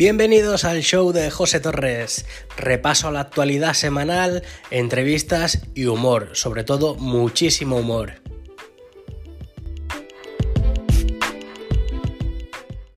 Bienvenidos al show de José Torres. Repaso a la actualidad semanal, entrevistas y humor, sobre todo muchísimo humor.